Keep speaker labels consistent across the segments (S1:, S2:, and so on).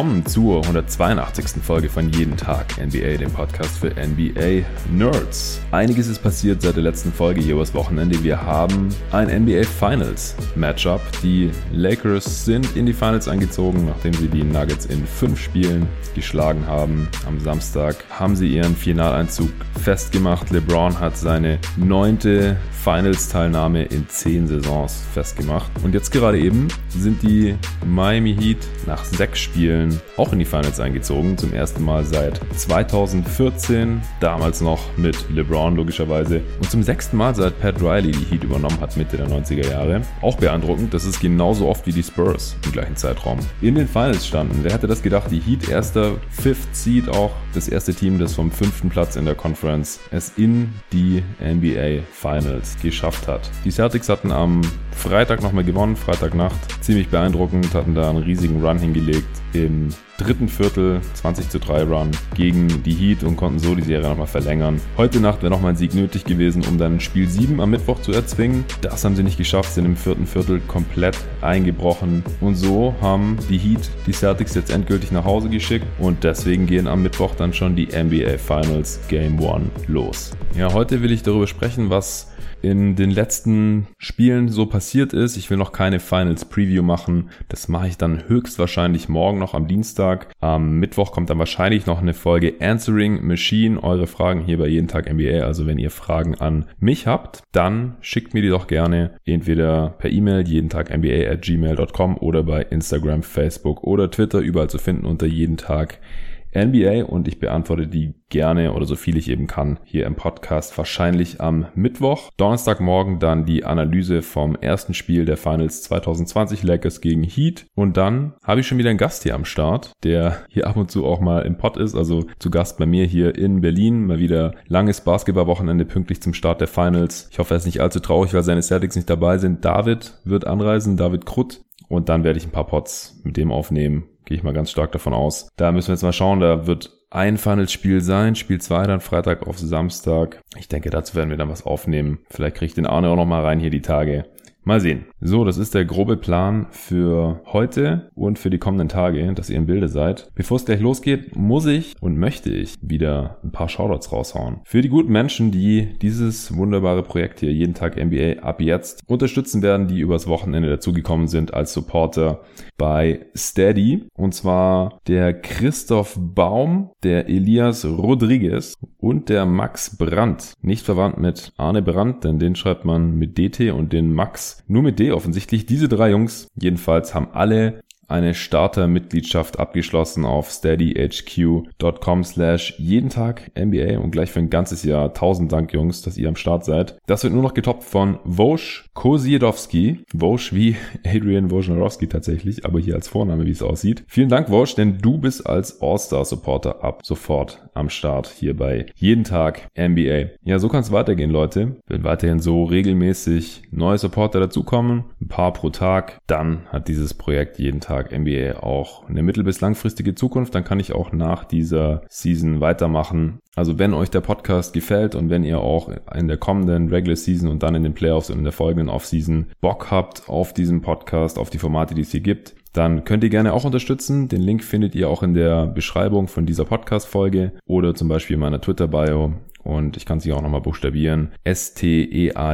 S1: willkommen zur 182. Folge von Jeden Tag NBA, dem Podcast für NBA Nerds. Einiges ist passiert seit der letzten Folge hier übers Wochenende. Wir haben ein NBA Finals Matchup. Die Lakers sind in die Finals eingezogen, nachdem sie die Nuggets in fünf Spielen geschlagen haben. Am Samstag haben sie ihren Finaleinzug festgemacht. LeBron hat seine neunte Finals-Teilnahme in zehn Saisons festgemacht. Und jetzt gerade eben sind die Miami Heat nach sechs Spielen auch in die Finals eingezogen. Zum ersten Mal seit 2014. Damals noch mit LeBron logischerweise. Und zum sechsten Mal seit Pat Riley die Heat übernommen hat Mitte der 90er Jahre. Auch beeindruckend. Das ist genauso oft wie die Spurs im gleichen Zeitraum. In den Finals standen. Wer hätte das gedacht? Die Heat erster Fifth Seed auch. Das erste Team, das vom fünften Platz in der Conference es in die NBA Finals geschafft hat. Die Celtics hatten am Freitag nochmal gewonnen, Freitagnacht. Ziemlich beeindruckend, hatten da einen riesigen Run hingelegt im dritten Viertel 20 zu 3 Run gegen die Heat und konnten so die Serie nochmal verlängern. Heute Nacht wäre nochmal ein Sieg nötig gewesen, um dann Spiel 7 am Mittwoch zu erzwingen. Das haben sie nicht geschafft, sind im vierten Viertel komplett eingebrochen. Und so haben die Heat die Celtics jetzt endgültig nach Hause geschickt und deswegen gehen am Mittwoch dann schon die NBA Finals Game 1 los. Ja, heute will ich darüber sprechen, was in den letzten Spielen so passiert ist. Ich will noch keine Finals Preview machen. Das mache ich dann höchstwahrscheinlich morgen noch am Dienstag. Am Mittwoch kommt dann wahrscheinlich noch eine Folge Answering Machine. Eure Fragen hier bei Jeden Tag NBA. Also wenn ihr Fragen an mich habt, dann schickt mir die doch gerne entweder per E-Mail jeden Tag NBA at gmail.com oder bei Instagram, Facebook oder Twitter überall zu finden unter jeden Tag NBA und ich beantworte die gerne oder so viel ich eben kann hier im Podcast wahrscheinlich am Mittwoch. Donnerstagmorgen dann die Analyse vom ersten Spiel der Finals 2020 Lakers gegen Heat und dann habe ich schon wieder einen Gast hier am Start, der hier ab und zu auch mal im Pod ist, also zu Gast bei mir hier in Berlin. Mal wieder langes Basketballwochenende pünktlich zum Start der Finals. Ich hoffe, er ist nicht allzu traurig, weil seine Celtics nicht dabei sind. David wird anreisen, David Krutt und dann werde ich ein paar Pods mit dem aufnehmen Gehe ich mal ganz stark davon aus. Da müssen wir jetzt mal schauen. Da wird ein Finals-Spiel sein. Spiel 2 dann Freitag auf Samstag. Ich denke, dazu werden wir dann was aufnehmen. Vielleicht kriege ich den Arne auch noch mal rein hier die Tage. Mal sehen. So, das ist der grobe Plan für heute und für die kommenden Tage, dass ihr im Bilde seid. Bevor es gleich losgeht, muss ich und möchte ich wieder ein paar Shoutouts raushauen. Für die guten Menschen, die dieses wunderbare Projekt hier jeden Tag NBA ab jetzt unterstützen werden, die übers Wochenende dazugekommen sind als Supporter bei Steady. Und zwar der Christoph Baum, der Elias Rodriguez und der Max Brandt. Nicht verwandt mit Arne Brandt, denn den schreibt man mit DT und den Max nur mit D offensichtlich. Diese drei Jungs jedenfalls haben alle eine Starter-Mitgliedschaft abgeschlossen auf steadyhq.com slash jeden Tag NBA und gleich für ein ganzes Jahr. Tausend Dank, Jungs, dass ihr am Start seid. Das wird nur noch getoppt von Wosch Kosiedowski. Wosch wie Adrian Wojnarowski tatsächlich, aber hier als Vorname, wie es aussieht. Vielen Dank, Wosch, denn du bist als All-Star-Supporter ab sofort am Start hier bei jeden Tag NBA. Ja, so kann es weitergehen, Leute. Wenn weiterhin so regelmäßig neue Supporter dazukommen, ein paar pro Tag, dann hat dieses Projekt jeden Tag Tag NBA auch eine mittel- bis langfristige Zukunft, dann kann ich auch nach dieser Season weitermachen. Also wenn euch der Podcast gefällt und wenn ihr auch in der kommenden Regular Season und dann in den Playoffs und in der folgenden Offseason Bock habt auf diesen Podcast, auf die Formate, die es hier gibt, dann könnt ihr gerne auch unterstützen. Den Link findet ihr auch in der Beschreibung von dieser Podcast-Folge oder zum Beispiel in meiner Twitter-Bio und ich kann es hier auch nochmal buchstabieren. steadyhq.com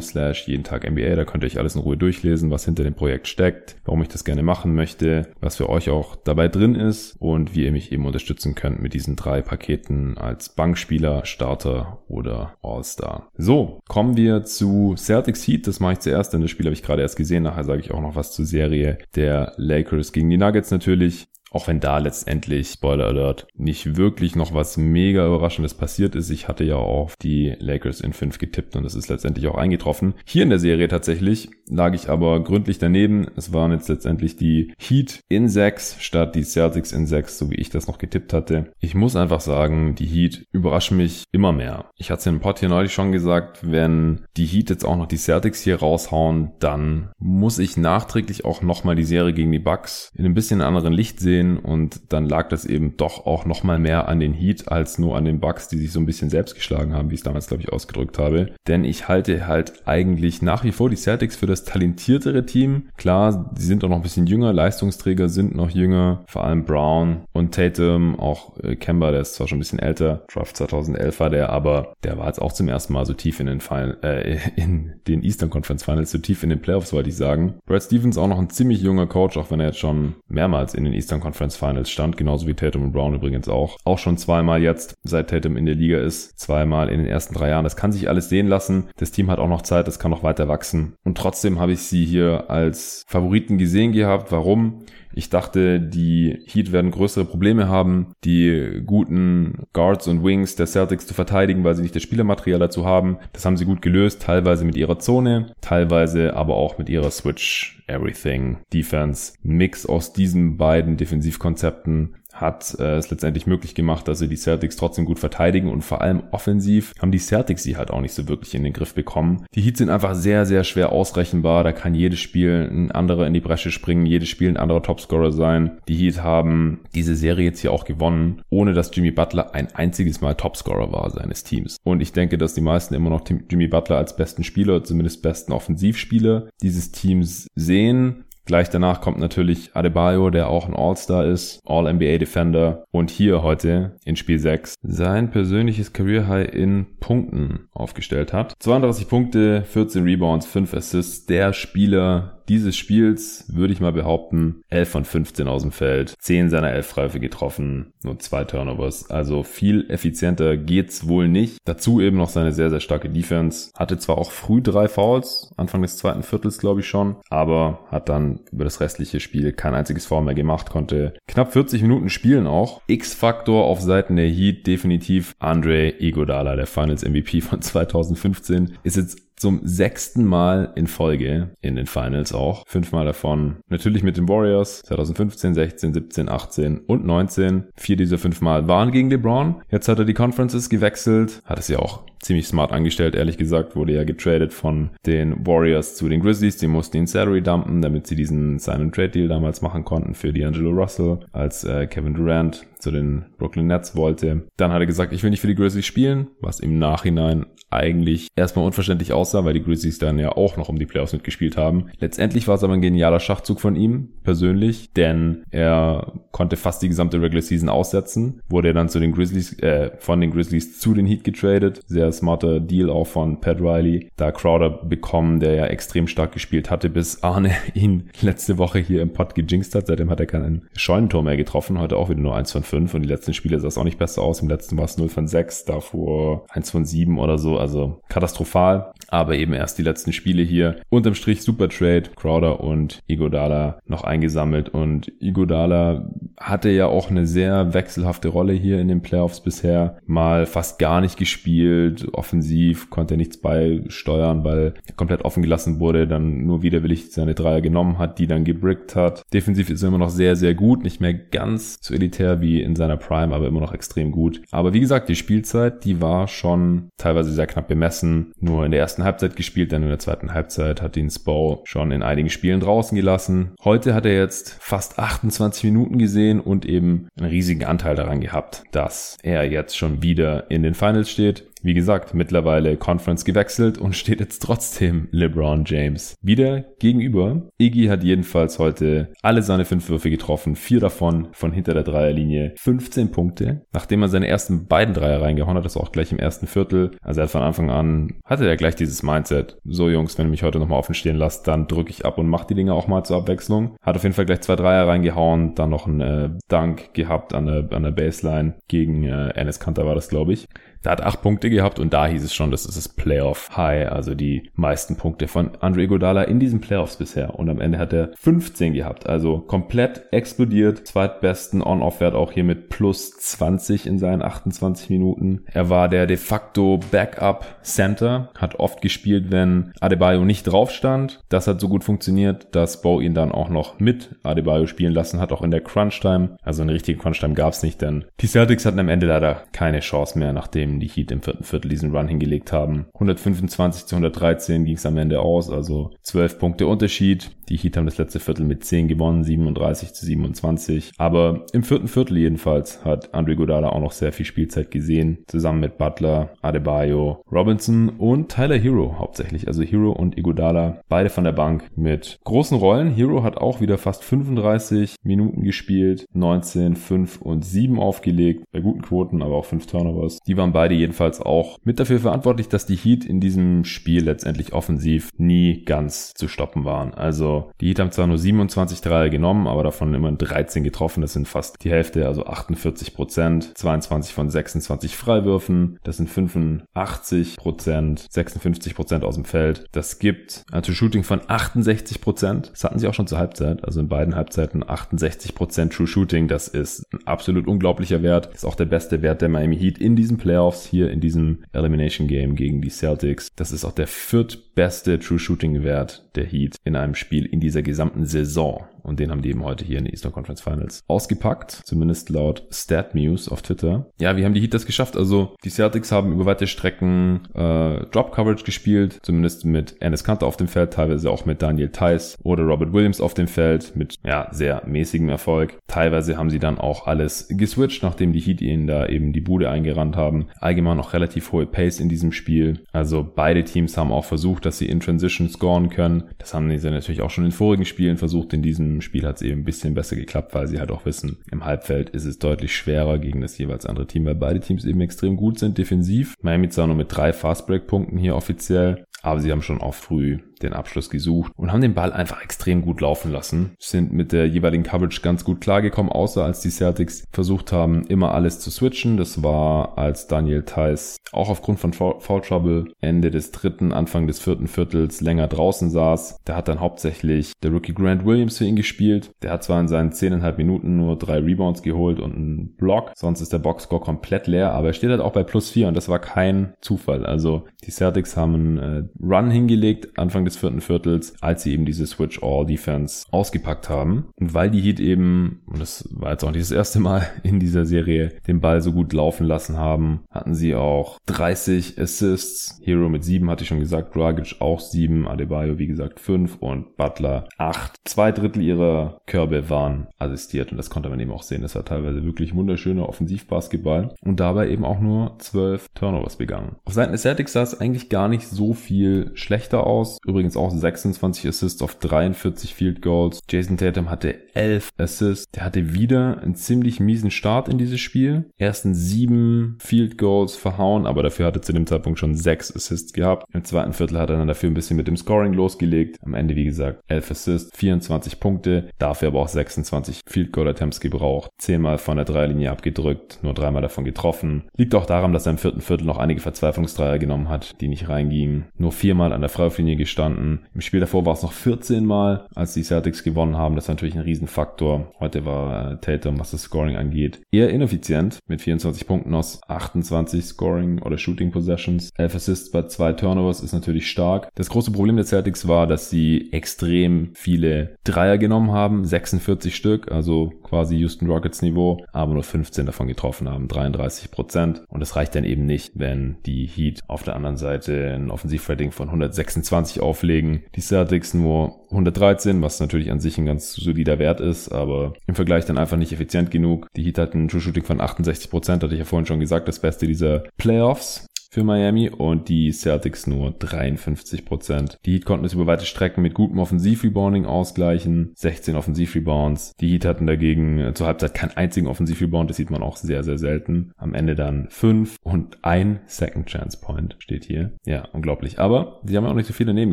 S1: slash jeden Tag MBA. Da könnt ihr euch alles in Ruhe durchlesen, was hinter dem Projekt steckt, warum ich das gerne machen möchte, was für euch auch dabei drin ist und wie ihr mich eben unterstützen könnt mit diesen drei Paketen als Bankspieler, Starter oder All-Star. So, kommen wir zu Celtics Heat. Das mache ich zuerst, denn das Spiel habe ich gerade erst gesehen. Nachher sage ich auch noch was zur Serie der Lakers gegen die Nuggets natürlich. Auch wenn da letztendlich, Spoiler Alert, nicht wirklich noch was mega Überraschendes passiert ist. Ich hatte ja auch die Lakers in 5 getippt und das ist letztendlich auch eingetroffen. Hier in der Serie tatsächlich lag ich aber gründlich daneben. Es waren jetzt letztendlich die Heat in 6 statt die Celtics in 6, so wie ich das noch getippt hatte. Ich muss einfach sagen, die Heat überraschen mich immer mehr. Ich hatte es in Pod hier neulich schon gesagt, wenn die Heat jetzt auch noch die Celtics hier raushauen, dann muss ich nachträglich auch nochmal die Serie gegen die Bucks in ein bisschen anderen Licht sehen gesehen und dann lag das eben doch auch nochmal mehr an den Heat als nur an den Bucks, die sich so ein bisschen selbst geschlagen haben, wie ich es damals, glaube ich, ausgedrückt habe. Denn ich halte halt eigentlich nach wie vor die Celtics für das talentiertere Team. Klar, die sind auch noch ein bisschen jünger, Leistungsträger sind noch jünger, vor allem Brown und Tatum, auch äh, Kemba, der ist zwar schon ein bisschen älter, Draft 2011 war der, aber der war jetzt auch zum ersten Mal so tief in den Final, äh, in den Eastern Conference Finals, so tief in den Playoffs, wollte ich sagen. Brad Stevens auch noch ein ziemlich junger Coach, auch wenn er jetzt schon mehrmals in den Eastern Conference Finals stand, genauso wie Tatum und Brown übrigens auch. Auch schon zweimal jetzt, seit Tatum in der Liga ist, zweimal in den ersten drei Jahren. Das kann sich alles sehen lassen. Das Team hat auch noch Zeit, das kann noch weiter wachsen. Und trotzdem habe ich sie hier als Favoriten gesehen gehabt. Warum? Ich dachte, die Heat werden größere Probleme haben, die guten Guards und Wings der Celtics zu verteidigen, weil sie nicht das Spielermaterial dazu haben. Das haben sie gut gelöst, teilweise mit ihrer Zone, teilweise aber auch mit ihrer Switch Everything Defense. Mix aus diesen beiden Defensivkonzepten hat äh, es letztendlich möglich gemacht, dass sie die Celtics trotzdem gut verteidigen und vor allem offensiv haben die Celtics sie halt auch nicht so wirklich in den Griff bekommen. Die Heats sind einfach sehr, sehr schwer ausrechenbar. Da kann jedes Spiel ein anderer in die Bresche springen, jedes Spiel ein anderer Topscorer sein. Die Heat haben diese Serie jetzt hier auch gewonnen, ohne dass Jimmy Butler ein einziges Mal Topscorer war seines Teams. Und ich denke, dass die meisten immer noch Jimmy Butler als besten Spieler, zumindest besten Offensivspieler dieses Teams sehen. Gleich danach kommt natürlich Adebayo, der auch ein All-Star ist, All-NBA-Defender und hier heute in Spiel 6 sein persönliches Career-High in Punkten aufgestellt hat. 32 Punkte, 14 Rebounds, 5 Assists, der Spieler, dieses Spiels würde ich mal behaupten, 11 von 15 aus dem Feld, 10 seiner 11 Freiwürfe getroffen, nur zwei Turnovers. Also viel effizienter geht's wohl nicht. Dazu eben noch seine sehr, sehr starke Defense. Hatte zwar auch früh drei Fouls, Anfang des zweiten Viertels glaube ich schon, aber hat dann über das restliche Spiel kein einziges Foul mehr gemacht, konnte knapp 40 Minuten spielen auch. X-Faktor auf Seiten der Heat definitiv Andre Iguodala, der Finals MVP von 2015, ist jetzt zum sechsten Mal in Folge in den Finals auch. Fünfmal davon natürlich mit den Warriors 2015, 16, 17, 18 und 19. Vier dieser fünf Mal waren gegen LeBron. Jetzt hat er die Conferences gewechselt. Hat es ja auch ziemlich smart angestellt, ehrlich gesagt. Wurde ja getradet von den Warriors zu den Grizzlies. Die mussten ihn Salary dumpen, damit sie diesen Sign Trade Deal damals machen konnten für D'Angelo Russell, als äh, Kevin Durant zu den Brooklyn Nets wollte. Dann hat er gesagt, ich will nicht für die Grizzlies spielen, was im Nachhinein eigentlich erstmal unverständlich aussah, weil die Grizzlies dann ja auch noch um die Playoffs mitgespielt haben. Letztendlich war es aber ein genialer Schachzug von ihm, persönlich, denn er konnte fast die gesamte Regular Season aussetzen, wurde dann zu den Grizzlies, äh, von den Grizzlies zu den Heat getradet. Sehr smarter Deal auch von Pat Riley, da Crowder bekommen, der ja extrem stark gespielt hatte, bis Arne ihn letzte Woche hier im Pod gejinxt hat. Seitdem hat er keinen Scheunentor mehr getroffen, heute auch wieder nur eins von 5 und die letzten Spiele sah es auch nicht besser aus. Im letzten war es 0 von 6, davor 1 von 7 oder so, also katastrophal. Aber eben erst die letzten Spiele hier. Unterm Strich super Trade, Crowder und Igodala noch eingesammelt und Igodala hatte ja auch eine sehr wechselhafte Rolle hier in den Playoffs bisher. Mal fast gar nicht gespielt, offensiv konnte er nichts beisteuern, weil er komplett offen gelassen wurde, dann nur widerwillig seine Dreier genommen hat, die dann gebrickt hat. Defensiv ist er immer noch sehr, sehr gut, nicht mehr ganz so elitär wie in seiner Prime, aber immer noch extrem gut. Aber wie gesagt, die Spielzeit, die war schon teilweise sehr knapp bemessen. Nur in der ersten Halbzeit gespielt, dann in der zweiten Halbzeit hat ihn Spo schon in einigen Spielen draußen gelassen. Heute hat er jetzt fast 28 Minuten gesehen und eben einen riesigen Anteil daran gehabt, dass er jetzt schon wieder in den Finals steht. Wie gesagt, mittlerweile Conference gewechselt und steht jetzt trotzdem LeBron James wieder gegenüber. Iggy hat jedenfalls heute alle seine fünf Würfe getroffen, vier davon von hinter der Dreierlinie, 15 Punkte. Nachdem er seine ersten beiden Dreier reingehauen hat, das auch gleich im ersten Viertel. Also er hat von Anfang an, hatte er gleich dieses Mindset. So Jungs, wenn ihr mich heute nochmal offen stehen lasst, dann drücke ich ab und mache die Dinge auch mal zur Abwechslung. Hat auf jeden Fall gleich zwei Dreier reingehauen, dann noch einen äh, Dunk gehabt an der, an der Baseline gegen äh, Enes Kanter war das, glaube ich. Da hat acht Punkte gehabt und da hieß es schon, das ist das Playoff High, also die meisten Punkte von Andre Godala in diesen Playoffs bisher. Und am Ende hat er 15 gehabt, also komplett explodiert. Zweitbesten On-Off-Wert auch hier mit plus 20 in seinen 28 Minuten. Er war der de facto Backup Center, hat oft gespielt, wenn Adebayo nicht drauf stand. Das hat so gut funktioniert, dass Bo ihn dann auch noch mit Adebayo spielen lassen hat, auch in der Crunch-Time. Also eine richtige Crunch-Time gab es nicht, denn die Celtics hatten am Ende leider keine Chance mehr, nachdem nachdem die Heat im vierten Viertel diesen Run hingelegt haben. 125 zu 113 ging es am Ende aus, also 12 Punkte Unterschied. Die Heat haben das letzte Viertel mit 10 gewonnen, 37 zu 27. Aber im vierten Viertel jedenfalls hat Andre Godala auch noch sehr viel Spielzeit gesehen, zusammen mit Butler, Adebayo, Robinson und Tyler Hero hauptsächlich. Also Hero und Iguodala, beide von der Bank mit großen Rollen. Hero hat auch wieder fast 35 Minuten gespielt, 19, 5 und 7 aufgelegt, bei guten Quoten, aber auch 5 Turnovers. Die waren beide jedenfalls auch mit dafür verantwortlich, dass die Heat in diesem Spiel letztendlich offensiv nie ganz zu stoppen waren. Also die Heat haben zwar nur 27 Dreier genommen, aber davon immer 13 getroffen. Das sind fast die Hälfte, also 48 Prozent. 22 von 26 Freiwürfen. Das sind 85 Prozent, 56 Prozent aus dem Feld. Das gibt ein True Shooting von 68 Prozent. Das hatten sie auch schon zur Halbzeit. Also in beiden Halbzeiten 68 Prozent True Shooting. Das ist ein absolut unglaublicher Wert. Ist auch der beste Wert der Miami Heat in diesen Playoffs, hier in diesem Elimination Game gegen die Celtics. Das ist auch der viertbeste True Shooting Wert der Heat in einem Spiel in dieser gesamten Saison. Und den haben die eben heute hier in den Eastern Conference Finals ausgepackt. Zumindest laut StatMuse auf Twitter. Ja, wie haben die Heat das geschafft? Also die Celtics haben über weite Strecken äh, Drop Coverage gespielt. Zumindest mit Ennis Kanter auf dem Feld, teilweise auch mit Daniel Tice oder Robert Williams auf dem Feld mit ja sehr mäßigem Erfolg. Teilweise haben sie dann auch alles geswitcht, nachdem die Heat ihnen da eben die Bude eingerannt haben. Allgemein noch relativ hohe Pace in diesem Spiel. Also beide Teams haben auch versucht, dass sie in Transition scoren können. Das haben sie natürlich auch schon in vorigen Spielen versucht. In diesem Spiel hat es eben ein bisschen besser geklappt, weil sie halt auch wissen, im Halbfeld ist es deutlich schwerer gegen das jeweils andere Team, weil beide Teams eben extrem gut sind defensiv. Miami zwar nur mit drei Fastbreak-Punkten hier offiziell, aber sie haben schon auch früh den Abschluss gesucht und haben den Ball einfach extrem gut laufen lassen. Sind mit der jeweiligen Coverage ganz gut klargekommen, außer als die Celtics versucht haben, immer alles zu switchen. Das war, als Daniel Theiss auch aufgrund von Foul Trouble Ende des dritten, Anfang des vierten Viertels länger draußen saß. Da hat dann hauptsächlich der Rookie Grant Williams für ihn gespielt. Der hat zwar in seinen zehneinhalb Minuten nur drei Rebounds geholt und einen Block. Sonst ist der Boxscore komplett leer, aber er steht halt auch bei plus vier und das war kein Zufall. Also die Celtics haben einen äh, Run hingelegt, Anfang des vierten Viertels, als sie eben diese Switch-All-Defense ausgepackt haben. Und weil die Heat eben, und das war jetzt auch nicht das erste Mal in dieser Serie, den Ball so gut laufen lassen haben, hatten sie auch 30 Assists. Hero mit 7 hatte ich schon gesagt, Dragic auch 7, Adebayo wie gesagt 5 und Butler 8. Zwei Drittel ihrer Körbe waren assistiert und das konnte man eben auch sehen. Das war teilweise wirklich wunderschöner Offensivbasketball und dabei eben auch nur 12 Turnovers begangen. Auf Seiten des Celtics sah es eigentlich gar nicht so viel schlechter aus. Übrigens auch 26 Assists auf 43 Field Goals. Jason Tatum hatte 11 Assists. Der hatte wieder einen ziemlich miesen Start in dieses Spiel. Ersten sieben Field Goals verhauen, aber dafür hatte zu dem Zeitpunkt schon 6 Assists gehabt. Im zweiten Viertel hat er dann dafür ein bisschen mit dem Scoring losgelegt. Am Ende, wie gesagt, 11 Assists, 24 Punkte, dafür aber auch 26 Field Goal Attempts gebraucht. Zehnmal von der Dreierlinie abgedrückt, nur dreimal davon getroffen. Liegt auch daran, dass er im vierten Viertel noch einige Verzweiflungsdreier genommen hat, die nicht reingingen. Nur viermal an der Freiwurflinie gestanden. Im Spiel davor war es noch 14 Mal, als die Celtics gewonnen haben. Das ist natürlich ein Riesenfaktor. Heute war äh, Tatum, was das Scoring angeht, eher ineffizient mit 24 Punkten aus 28 Scoring oder Shooting Possessions. 11 Assists bei zwei Turnovers ist natürlich stark. Das große Problem der Celtics war, dass sie extrem viele Dreier genommen haben, 46 Stück, also quasi Houston Rockets Niveau, aber nur 15 davon getroffen haben, 33 Prozent. Und das reicht dann eben nicht, wenn die Heat auf der anderen Seite ein Offensivrating von 126 auflegen. Die Celtics nur 113, was natürlich an sich ein ganz solider Wert ist, aber im Vergleich dann einfach nicht effizient genug. Die Heat hatten ein True Shooting von 68 Prozent, hatte ich ja vorhin schon gesagt, das Beste dieser Playoffs für Miami und die Celtics nur 53% Die Heat konnten es über weite Strecken mit gutem Offensivrebounding ausgleichen. 16 Offensivrebounds. Die Heat hatten dagegen äh, zur Halbzeit keinen einzigen Offensivrebound. Das sieht man auch sehr, sehr selten. Am Ende dann 5 und ein Second Chance Point steht hier. Ja, unglaublich. Aber sie haben auch nicht so viele daneben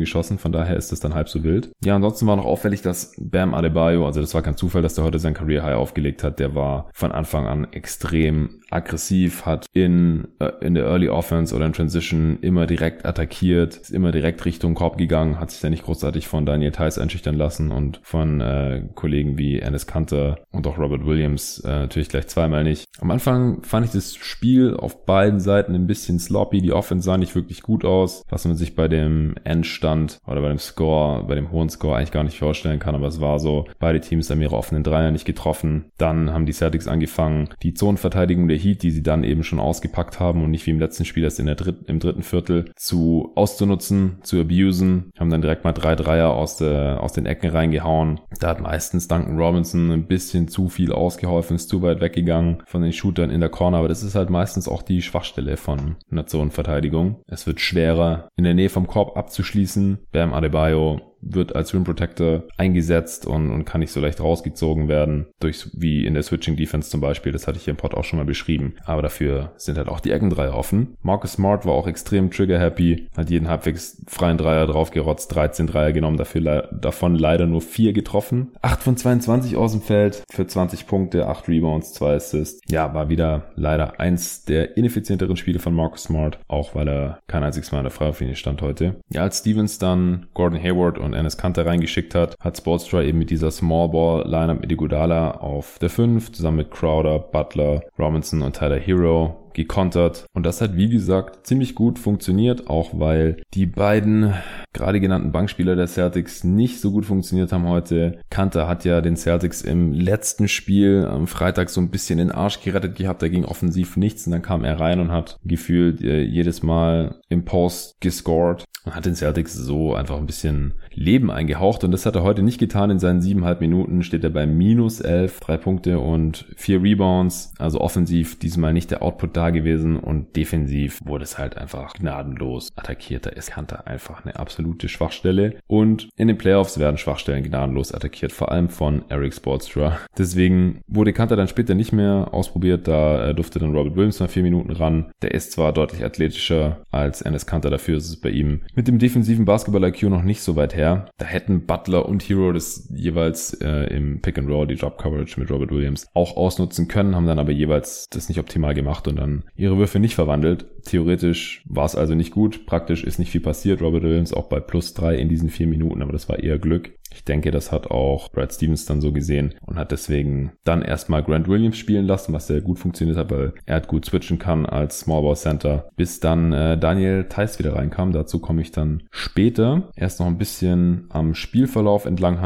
S1: geschossen. Von daher ist das dann halb so wild. Ja, ansonsten war noch auffällig, dass Bam Adebayo, also das war kein Zufall, dass der heute sein Career High aufgelegt hat. Der war von Anfang an extrem aggressiv, hat in, äh, in der Early Offense oder in Transition immer direkt attackiert, ist immer direkt Richtung Korb gegangen, hat sich da nicht großartig von Daniel Theiss einschüchtern lassen und von äh, Kollegen wie Ennis Kanter und auch Robert Williams äh, natürlich gleich zweimal nicht. Am Anfang fand ich das Spiel auf beiden Seiten ein bisschen sloppy, die Offense sah nicht wirklich gut aus, was man sich bei dem Endstand oder bei dem Score, bei dem hohen Score eigentlich gar nicht vorstellen kann, aber es war so, beide Teams haben ihre offenen Dreier nicht getroffen. Dann haben die Celtics angefangen, die Zonenverteidigung der der Heat, die sie dann eben schon ausgepackt haben und nicht wie im letzten Spiel erst in der dritt, im dritten Viertel zu auszunutzen, zu abusen. Haben dann direkt mal drei Dreier aus, der, aus den Ecken reingehauen. Da hat meistens Duncan Robinson ein bisschen zu viel ausgeholfen, ist zu weit weggegangen von den Shootern in der Corner, aber das ist halt meistens auch die Schwachstelle von einer Zonenverteidigung. Es wird schwerer, in der Nähe vom Korb abzuschließen. Bam Adebayo wird als Rim Protector eingesetzt und, und kann nicht so leicht rausgezogen werden, durch wie in der Switching Defense zum Beispiel. Das hatte ich hier im Pod auch schon mal beschrieben. Aber dafür sind halt auch die Eckendreier offen. Marcus Smart war auch extrem trigger-happy, hat jeden halbwegs freien Dreier draufgerotzt, 13 Dreier genommen, dafür davon leider nur vier getroffen. 8 von 22 aus dem Feld für 20 Punkte, 8 Rebounds, 2 Assists. Ja, war wieder leider eins der ineffizienteren Spiele von Marcus Smart, auch weil er kein einziges Mal in der Freiwurflinie stand heute. Ja, als Stevens dann Gordon Hayward und Enes Kanter reingeschickt hat, hat Sportstra eben mit dieser Small Ball Lineup mit Iguodala auf der 5 zusammen mit Crowder, Butler, Robinson und Tyler Hero gekontert. Und das hat, wie gesagt, ziemlich gut funktioniert, auch weil die beiden gerade genannten Bankspieler der Celtics nicht so gut funktioniert haben heute. Kanter hat ja den Celtics im letzten Spiel am Freitag so ein bisschen den Arsch gerettet gehabt. Da ging offensiv nichts und dann kam er rein und hat gefühlt äh, jedes Mal im Post gescored und hat den Celtics so einfach ein bisschen Leben eingehaucht und das hat er heute nicht getan. In seinen siebeneinhalb Minuten steht er bei minus elf, drei Punkte und vier Rebounds. Also offensiv diesmal nicht der Output da gewesen und defensiv wurde es halt einfach gnadenlos attackiert. Da ist Kanter einfach eine absolute Schwachstelle und in den Playoffs werden Schwachstellen gnadenlos attackiert, vor allem von Eric Sportstra. Deswegen wurde Kanter dann später nicht mehr ausprobiert, da durfte dann Robert Williams mal vier Minuten ran. Der ist zwar deutlich athletischer als Ennis Kanter, dafür ist es bei ihm mit dem defensiven Basketball-IQ noch nicht so weit her her. Da hätten Butler und Hero das jeweils äh, im Pick and Roll, die Drop Coverage mit Robert Williams, auch ausnutzen können, haben dann aber jeweils das nicht optimal gemacht und dann ihre Würfe nicht verwandelt. Theoretisch war es also nicht gut. Praktisch ist nicht viel passiert. Robert Williams auch bei plus drei in diesen vier Minuten, aber das war eher Glück. Ich denke, das hat auch Brad Stevens dann so gesehen und hat deswegen dann erstmal Grant Williams spielen lassen, was sehr gut funktioniert hat, weil er gut switchen kann als Small Ball Center, bis dann äh, Daniel Theiss wieder reinkam. Dazu komme ich dann später. Erst noch ein bisschen am Spielverlauf entlang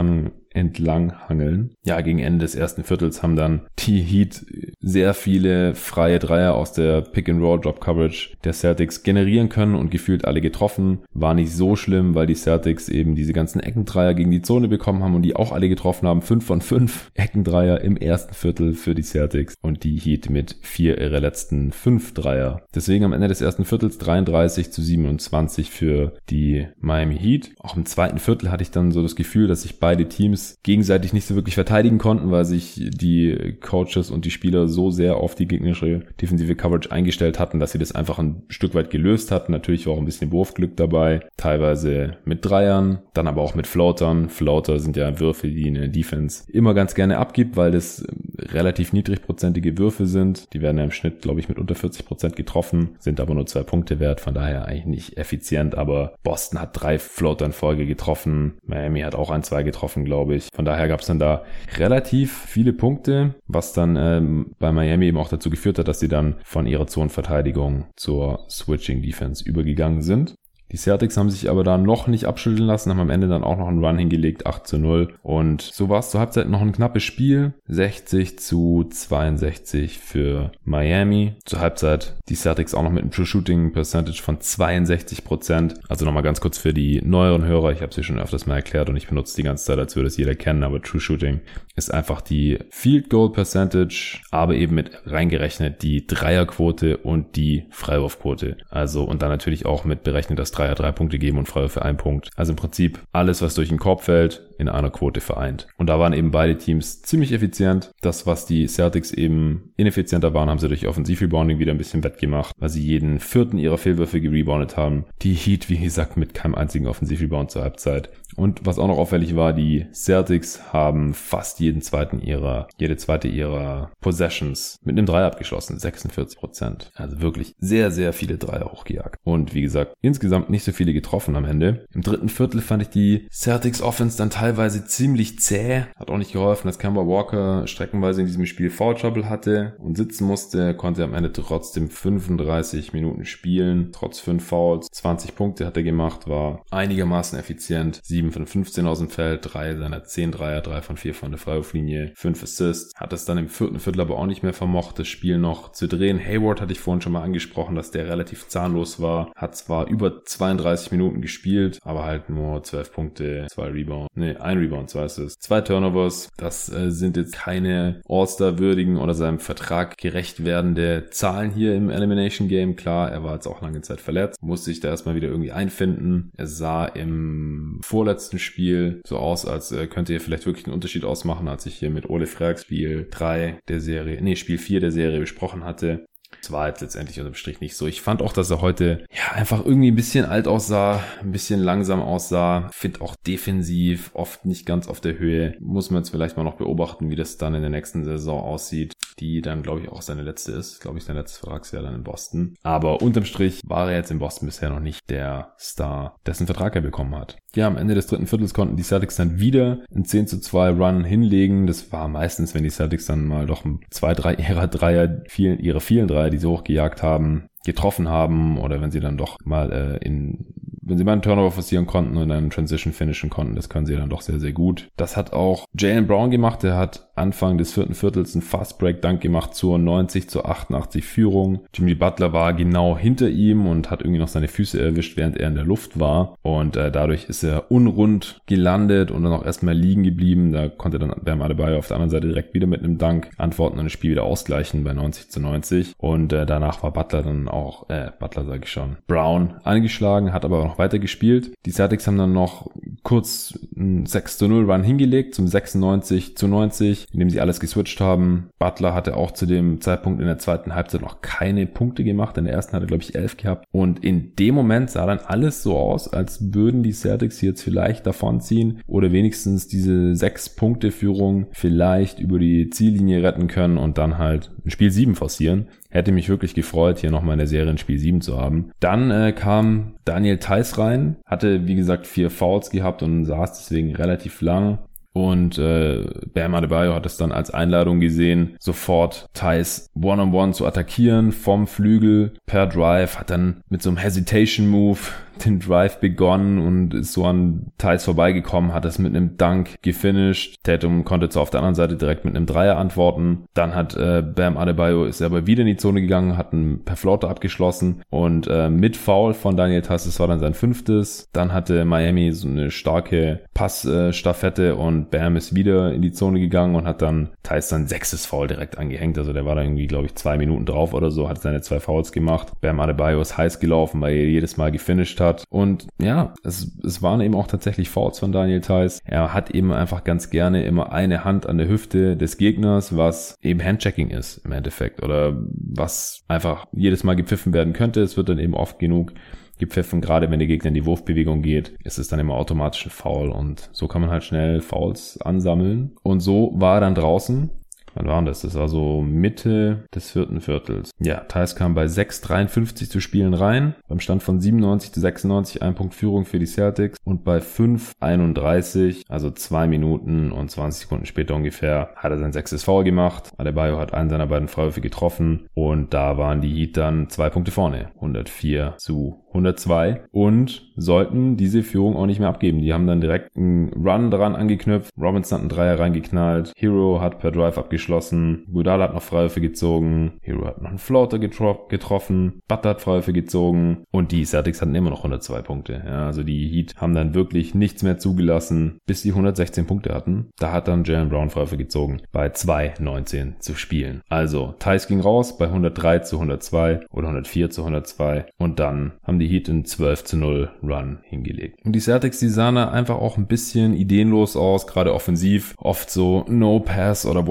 S1: entlang hangeln. Ja, gegen Ende des ersten Viertels haben dann die Heat sehr viele freie Dreier aus der Pick-and-Roll-Drop-Coverage der Celtics generieren können und gefühlt alle getroffen. War nicht so schlimm, weil die Celtics eben diese ganzen Eckendreier gegen die Zone bekommen haben und die auch alle getroffen haben. Fünf von fünf Eckendreier im ersten Viertel für die Celtics und die Heat mit vier ihrer letzten fünf Dreier. Deswegen am Ende des ersten Viertels 33 zu 27 für die Miami Heat. Auch im zweiten Viertel hatte ich dann so das Gefühl, dass sich beide Teams Teams gegenseitig nicht so wirklich verteidigen konnten, weil sich die Coaches und die Spieler so sehr auf die gegnerische defensive Coverage eingestellt hatten, dass sie das einfach ein Stück weit gelöst hatten. Natürlich war auch ein bisschen Wurfglück dabei, teilweise mit Dreiern, dann aber auch mit Floatern. Floater sind ja Würfe, die eine Defense immer ganz gerne abgibt, weil das relativ niedrigprozentige Würfe sind. Die werden ja im Schnitt, glaube ich, mit unter 40 Prozent getroffen, sind aber nur zwei Punkte wert, von daher eigentlich nicht effizient, aber Boston hat drei Floater in Folge getroffen, Miami hat auch ein, zwei getroffen, glaube ich. Von daher gab es dann da relativ viele Punkte, was dann ähm, bei Miami eben auch dazu geführt hat, dass sie dann von ihrer Zonenverteidigung zur Switching Defense übergegangen sind. Die Celtics haben sich aber da noch nicht abschütteln lassen, haben am Ende dann auch noch einen Run hingelegt, 8 zu 0. Und so war es zur Halbzeit noch ein knappes Spiel, 60 zu 62 für Miami. Zur Halbzeit die Celtics auch noch mit einem True Shooting Percentage von 62 Prozent. Also nochmal ganz kurz für die neueren Hörer, ich habe sie schon öfters mal erklärt und ich benutze die ganze Zeit, als würde es jeder kennen, aber True Shooting ist einfach die Field Goal Percentage, aber eben mit reingerechnet die Dreierquote und die Freiwurfquote. Also und dann natürlich auch mit berechnet, dass Dreier drei Punkte geben und Freier für einen Punkt. Also im Prinzip alles, was durch den Korb fällt, in einer Quote vereint. Und da waren eben beide Teams ziemlich effizient. Das, was die Celtics eben ineffizienter waren, haben sie durch Offensiv-Rebounding wieder ein bisschen wettgemacht, weil sie jeden vierten ihrer Fehlwürfe gereboundet haben. Die Heat, wie gesagt, mit keinem einzigen Offensiv-Rebound zur Halbzeit. Und was auch noch auffällig war, die Celtics haben fast jeden zweiten ihrer, jede zweite ihrer Possessions mit einem Dreier abgeschlossen. 46 Prozent. Also wirklich sehr, sehr viele Dreier hochgejagt. Und wie gesagt, insgesamt nicht so viele getroffen am Ende. Im dritten Viertel fand ich die Celtics Offense dann teilweise teilweise ziemlich zäh. Hat auch nicht geholfen, dass Kemba Walker streckenweise in diesem Spiel Foul Trouble hatte und sitzen musste. Konnte am Ende trotzdem 35 Minuten spielen. Trotz 5 Fouls. 20 Punkte hat er gemacht. War einigermaßen effizient. 7 von 15 aus dem Feld. 3 seiner 10 Dreier. 3 von 4 von der Freiwurflinie. 5 Assists. Hat es dann im vierten Viertel aber auch nicht mehr vermocht, das Spiel noch zu drehen. Hayward hatte ich vorhin schon mal angesprochen, dass der relativ zahnlos war. Hat zwar über 32 Minuten gespielt, aber halt nur 12 Punkte, 2 Rebounds. Nee, ein Rebound, zwei Assists. Zwei Turnovers. Das äh, sind jetzt keine All-Star-würdigen oder seinem Vertrag gerecht werdende Zahlen hier im Elimination Game. Klar, er war jetzt auch lange Zeit verletzt. Musste sich da erstmal wieder irgendwie einfinden. Er sah im vorletzten Spiel so aus, als äh, könnte er vielleicht wirklich einen Unterschied ausmachen, als ich hier mit Ole Frerk Spiel 3 der Serie, nee, Spiel 4 der Serie besprochen hatte. Es war jetzt letztendlich unterm Strich nicht so. Ich fand auch, dass er heute ja einfach irgendwie ein bisschen alt aussah, ein bisschen langsam aussah. Find auch defensiv oft nicht ganz auf der Höhe. Muss man jetzt vielleicht mal noch beobachten, wie das dann in der nächsten Saison aussieht, die dann glaube ich auch seine letzte ist. Glaube ich sein letztes Vertragsjahr dann in Boston. Aber unterm Strich war er jetzt in Boston bisher noch nicht der Star, dessen Vertrag er bekommen hat. Ja, am Ende des dritten Viertels konnten die Celtics dann wieder ein 10 zu 2 Run hinlegen. Das war meistens, wenn die Celtics dann mal doch zwei, drei ihrer Dreier, vielen, ihre vielen Dreier, die sie hochgejagt haben, getroffen haben oder wenn sie dann doch mal äh, in wenn sie mal einen Turnover forcieren konnten und einen Transition finishen konnten, das können sie dann doch sehr, sehr gut. Das hat auch Jalen Brown gemacht. Der hat Anfang des vierten Viertels einen Fast Break Dank gemacht zur 90 zu 88 Führung. Jimmy Butler war genau hinter ihm und hat irgendwie noch seine Füße erwischt, während er in der Luft war. Und äh, dadurch ist er unrund gelandet und dann auch erstmal liegen geblieben. Da konnte dann Bam Adebayo auf der anderen Seite direkt wieder mit einem Dank antworten und das Spiel wieder ausgleichen bei 90 zu 90. Und äh, danach war Butler dann auch, äh, Butler sage ich schon, Brown angeschlagen, hat aber noch weiter gespielt. Die Celtics haben dann noch kurz einen 6 zu 0 Run hingelegt zum 96 zu 90, indem sie alles geswitcht haben. Butler hatte auch zu dem Zeitpunkt in der zweiten Halbzeit noch keine Punkte gemacht. In der ersten hatte glaube ich 11 gehabt. Und in dem Moment sah dann alles so aus, als würden die Celtics jetzt vielleicht davonziehen oder wenigstens diese 6 Punkte Führung vielleicht über die Ziellinie retten können und dann halt ein Spiel 7 forcieren. Hätte mich wirklich gefreut, hier nochmal in der Serie ein Spiel 7 zu haben. Dann äh, kam Daniel Theiss rein, hatte wie gesagt vier Fouls gehabt und saß deswegen relativ lang. Und äh, Bam Adebayo hat es dann als Einladung gesehen, sofort Thais One-on-One zu attackieren vom Flügel per Drive, hat dann mit so einem Hesitation-Move den Drive begonnen und ist so an Thais vorbeigekommen, hat es mit einem Dunk gefinisht. Tatum konnte zwar auf der anderen Seite direkt mit einem Dreier antworten. Dann hat äh, Bam Adebayo ist aber wieder in die Zone gegangen, hat einen per Floater abgeschlossen und äh, mit Foul von Daniel Tass, das war dann sein fünftes. Dann hatte Miami so eine starke Passstaffette und Bam ist wieder in die Zone gegangen und hat dann Thais sein sechstes Foul direkt angehängt. Also der war da irgendwie, glaube ich, zwei Minuten drauf oder so, hat seine zwei Fouls gemacht. Bam Adebayo ist heiß gelaufen, weil er jedes Mal gefinisht hat hat. Und ja, es, es waren eben auch tatsächlich Fouls von Daniel Theiss. Er hat eben einfach ganz gerne immer eine Hand an der Hüfte des Gegners, was eben Handchecking ist im Endeffekt oder was einfach jedes Mal gepfiffen werden könnte. Es wird dann eben oft genug gepfiffen, gerade wenn der Gegner in die Wurfbewegung geht, ist es dann immer automatisch ein Foul und so kann man halt schnell Fouls ansammeln. Und so war er dann draußen Wann war das? Das war so Mitte des vierten Viertels. Ja, Thais kam bei 6,53 zu Spielen rein. Beim Stand von 97 zu 96 ein Punkt Führung für die Celtics. Und bei 5,31, also zwei Minuten und 20 Sekunden später ungefähr, hat er sein sechstes Foul gemacht. Adebayo hat einen seiner beiden Freiwürfe getroffen. Und da waren die Heat dann zwei Punkte vorne. 104 zu 102 und sollten diese Führung auch nicht mehr abgeben. Die haben dann direkt einen Run dran angeknüpft. Robinson hat einen Dreier reingeknallt. Hero hat per Drive abgeschlossen. Gudala hat noch Freiwürfe gezogen. Hero hat noch einen Floater getro getroffen. Butler hat Freiwürfe gezogen. Und die Celtics hatten immer noch 102 Punkte. Ja, also die Heat haben dann wirklich nichts mehr zugelassen, bis die 116 Punkte hatten. Da hat dann Jalen Brown Freiwürfe gezogen. Bei 2,19 zu spielen. Also Thais ging raus bei 103 zu 102 oder 104 zu 102. Und dann haben die Heat in 12 zu 0 Run hingelegt. Und die Celtics, die sahen einfach auch ein bisschen ideenlos aus, gerade offensiv. Oft so No-Pass oder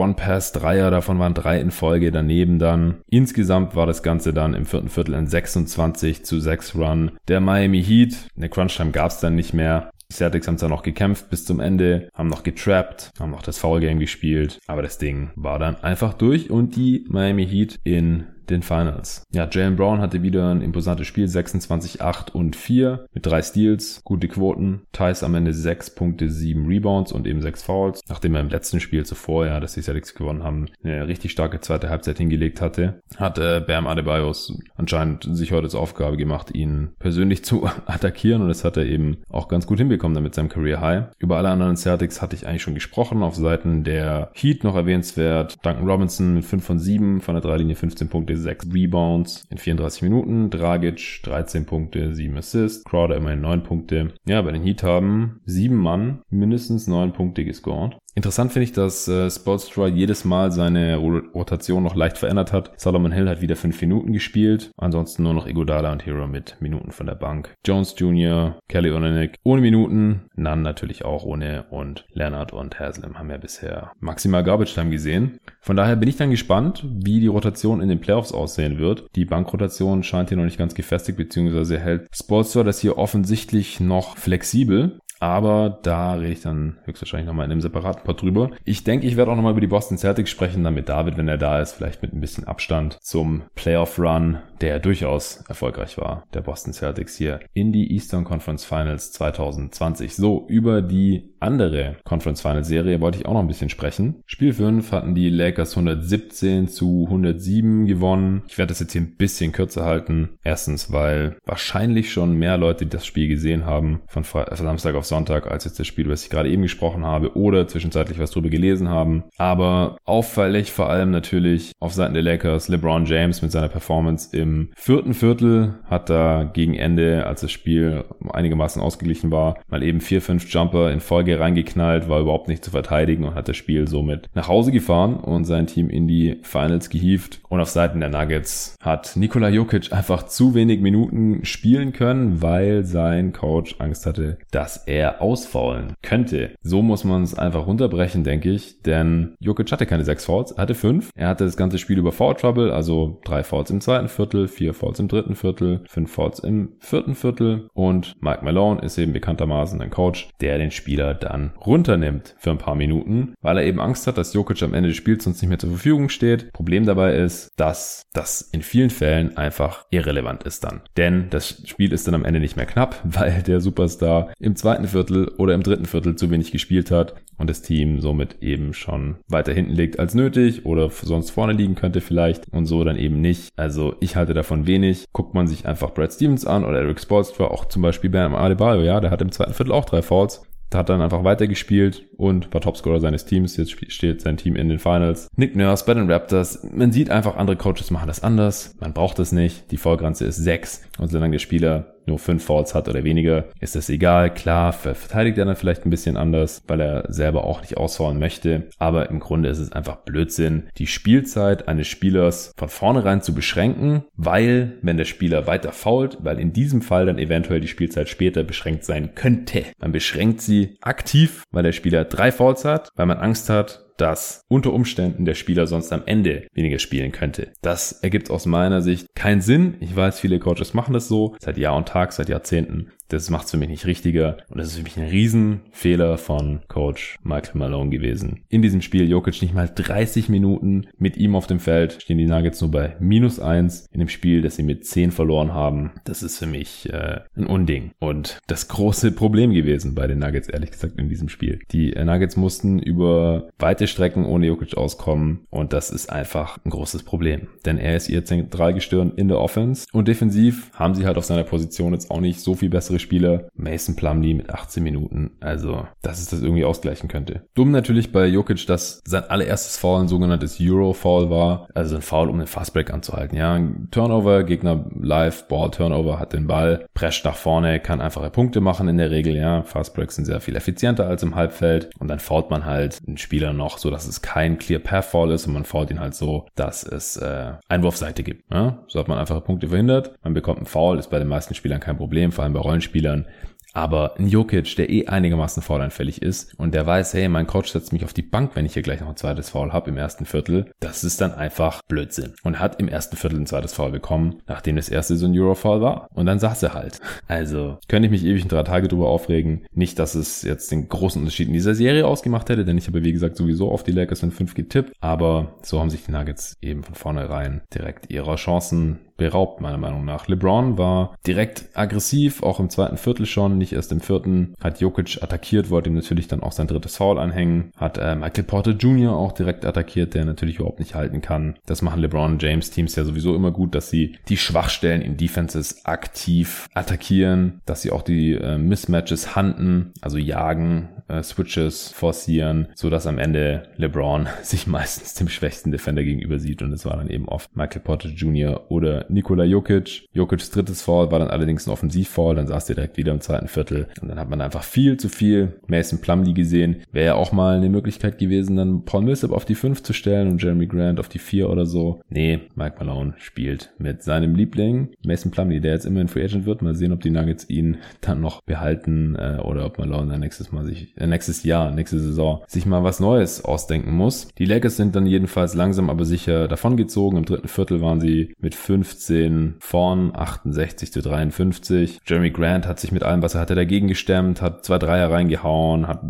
S1: One-Pass, Dreier, davon waren drei in Folge daneben dann. Insgesamt war das Ganze dann im vierten Viertel ein 26 zu 6 Run der Miami Heat. Eine Crunch-Time gab es dann nicht mehr. Die Celtics haben zwar noch gekämpft bis zum Ende, haben noch getrappt, haben noch das Foul Game gespielt, aber das Ding war dann einfach durch und die Miami Heat in den Finals. Ja, Jalen Brown hatte wieder ein imposantes Spiel, 26, 8 und 4 mit drei Steals, gute Quoten. Thais am Ende 6 Punkte, 7 Rebounds und eben 6 Fouls. Nachdem er im letzten Spiel zuvor, ja, dass die Celtics gewonnen haben, eine richtig starke zweite Halbzeit hingelegt hatte, hat äh, Bam Adebayos anscheinend sich heute zur Aufgabe gemacht, ihn persönlich zu attackieren und das hat er eben auch ganz gut hinbekommen damit seinem Career High. Über alle anderen Celtics hatte ich eigentlich schon gesprochen. Auf Seiten der Heat noch erwähnenswert. Duncan Robinson mit 5 von 7 von der Dreilinie 15 Punkte, 6 Rebounds in 34 Minuten. Dragic 13 Punkte, 7 Assists. Crowder immerhin 9 Punkte. Ja, bei den Heat haben sieben Mann mindestens 9 Punkte gescored. Interessant finde ich, dass äh, Spolstra jedes Mal seine Rotation noch leicht verändert hat. Solomon Hill hat wieder 5 Minuten gespielt. Ansonsten nur noch Igodala und Hero mit Minuten von der Bank. Jones Jr., Kelly Olynyk ohne Minuten. Nunn natürlich auch ohne. Und Leonard und Haslam haben ja bisher maximal Garbage Time gesehen. Von daher bin ich dann gespannt, wie die Rotation in den Playoffs aussehen wird. Die Bankrotation scheint hier noch nicht ganz gefestigt, beziehungsweise hält Spolstra das hier offensichtlich noch flexibel. Aber da rede ich dann höchstwahrscheinlich nochmal in einem separaten Pod drüber. Ich denke, ich werde auch nochmal über die Boston Celtics sprechen, dann mit David, wenn er da ist, vielleicht mit ein bisschen Abstand zum Playoff-Run, der durchaus erfolgreich war, der Boston Celtics hier in die Eastern Conference Finals 2020. So, über die andere Conference Finals Serie wollte ich auch noch ein bisschen sprechen. Spiel 5 hatten die Lakers 117 zu 107 gewonnen. Ich werde das jetzt hier ein bisschen kürzer halten. Erstens, weil wahrscheinlich schon mehr Leute das Spiel gesehen haben von Samstag auf Sonntag als jetzt das Spiel, was ich gerade eben gesprochen habe oder zwischenzeitlich was drüber gelesen haben. Aber auffällig vor allem natürlich auf Seiten der Lakers LeBron James mit seiner Performance im vierten Viertel hat da gegen Ende, als das Spiel einigermaßen ausgeglichen war, mal eben vier, fünf Jumper in Folge Folge reingeknallt, war überhaupt nicht zu verteidigen und hat das Spiel somit nach Hause gefahren und sein Team in die Finals gehievt. Und auf Seiten der Nuggets hat Nikola Jokic einfach zu wenig Minuten spielen können, weil sein Coach Angst hatte, dass er ausfaulen könnte. So muss man es einfach runterbrechen, denke ich, denn Jokic hatte keine sechs Fouls, er hatte fünf. Er hatte das ganze Spiel über Foul Trouble, also drei Fouls im zweiten Viertel, vier Fouls im dritten Viertel, fünf Fouls im vierten Viertel und Mike Malone ist eben bekanntermaßen ein Coach, der den Spieler dann runternimmt für ein paar Minuten, weil er eben Angst hat, dass Jokic am Ende des Spiels sonst nicht mehr zur Verfügung steht. Problem dabei ist, dass das in vielen Fällen einfach irrelevant ist dann. Denn das Spiel ist dann am Ende nicht mehr knapp, weil der Superstar im zweiten Viertel oder im dritten Viertel zu wenig gespielt hat und das Team somit eben schon weiter hinten liegt als nötig oder sonst vorne liegen könnte vielleicht und so dann eben nicht. Also ich halte davon wenig. Guckt man sich einfach Brad Stevens an oder Eric Spoelstra, auch zum Beispiel Bam Adebayo, ja, der hat im zweiten Viertel auch drei Fouls hat dann einfach weitergespielt und war Topscorer seines Teams. Jetzt steht sein Team in den Finals. Nick Nurse bei den Raptors. Man sieht einfach, andere Coaches machen das anders. Man braucht das nicht. Die Vollgrenze ist sechs. Und solange der Spieler nur fünf Fouls hat oder weniger, ist das egal. Klar, verteidigt er dann vielleicht ein bisschen anders, weil er selber auch nicht ausfallen möchte. Aber im Grunde ist es einfach Blödsinn, die Spielzeit eines Spielers von vornherein zu beschränken, weil, wenn der Spieler weiter fault, weil in diesem Fall dann eventuell die Spielzeit später beschränkt sein könnte. Man beschränkt sie aktiv, weil der Spieler drei Fouls hat, weil man Angst hat, dass unter Umständen der Spieler sonst am Ende weniger spielen könnte. Das ergibt aus meiner Sicht keinen Sinn. Ich weiß, viele Coaches machen das so, seit Jahr und Tag, seit Jahrzehnten. Das macht es für mich nicht richtiger. Und das ist für mich ein Riesenfehler von Coach Michael Malone gewesen. In diesem Spiel Jokic nicht mal 30 Minuten mit ihm auf dem Feld. Stehen die Nuggets nur bei minus eins in dem Spiel, das sie mit 10 verloren haben. Das ist für mich äh, ein Unding. Und das große Problem gewesen bei den Nuggets, ehrlich gesagt, in diesem Spiel. Die äh, Nuggets mussten über weite Strecken ohne Jokic auskommen. Und das ist einfach ein großes Problem. Denn er ist ihr Zentralgestirn in der Offense. Und defensiv haben sie halt auf seiner Position jetzt auch nicht so viel bessere Spieler. Mason Plumlee mit 18 Minuten. Also, dass es das irgendwie ausgleichen könnte. Dumm natürlich bei Jokic, dass sein allererstes Foul ein sogenanntes Euro-Foul war. Also ein Foul, um den Fastbreak anzuhalten. Ja, ein Turnover, Gegner live, Ball, Turnover, hat den Ball, prescht nach vorne, kann einfache Punkte machen in der Regel. Ja, Fastbreaks sind sehr viel effizienter als im Halbfeld. Und dann fault man halt einen Spieler noch, so dass es kein Clear Path Foul ist und man fault ihn halt so, dass es äh, Einwurfseite gibt. Ja? So hat man einfache Punkte verhindert. Man bekommt einen Foul, ist bei den meisten Spielern kein Problem, vor allem bei Rollenspielern Spielern. Aber ein Jokic, der eh einigermaßen faulanfällig ist und der weiß, hey, mein Coach setzt mich auf die Bank, wenn ich hier gleich noch ein zweites Foul habe im ersten Viertel, das ist dann einfach Blödsinn. Und hat im ersten Viertel ein zweites Foul bekommen, nachdem das erste so ein Euro-Foul war. Und dann saß er halt. Also, könnte ich mich ewig in drei Tage drüber aufregen. Nicht, dass es jetzt den großen Unterschied in dieser Serie ausgemacht hätte, denn ich habe, wie gesagt, sowieso auf die Lakers in 5 getippt. Aber so haben sich die Nuggets eben von vornherein direkt ihrer Chancen beraubt, meiner Meinung nach. LeBron war direkt aggressiv, auch im zweiten Viertel schon, nicht erst im vierten. Hat Jokic attackiert, wollte ihm natürlich dann auch sein drittes Foul anhängen. Hat äh, Michael Porter Jr. auch direkt attackiert, der natürlich überhaupt nicht halten kann. Das machen LeBron James Teams ja sowieso immer gut, dass sie die Schwachstellen in Defenses aktiv attackieren, dass sie auch die äh, Mismatches handen, also jagen, äh, Switches forcieren, so dass am Ende LeBron sich meistens dem schwächsten Defender gegenüber sieht und es war dann eben oft Michael Porter Jr. oder Nikola Jokic. Jokic's drittes Foul war dann allerdings ein Offensivfoul, dann saß er direkt wieder im zweiten Viertel und dann hat man einfach viel zu viel Mason Plumlee gesehen. Wäre ja auch mal eine Möglichkeit gewesen, dann Paul Millsap auf die 5 zu stellen und Jeremy Grant auf die 4 oder so. Nee, Mike Malone spielt mit seinem Liebling Mason Plumlee, der jetzt immer ein Free Agent wird. Mal sehen, ob die Nuggets ihn dann noch behalten äh, oder ob Malone dann nächstes Mal sich äh, nächstes Jahr, nächste Saison sich mal was Neues ausdenken muss. Die Lakers sind dann jedenfalls langsam aber sicher davongezogen. Im dritten Viertel waren sie mit 15 vorn, 68 zu 53. Jeremy Grant hat sich mit allem, was er hatte, dagegen gestemmt, hat zwei Dreier reingehauen, hat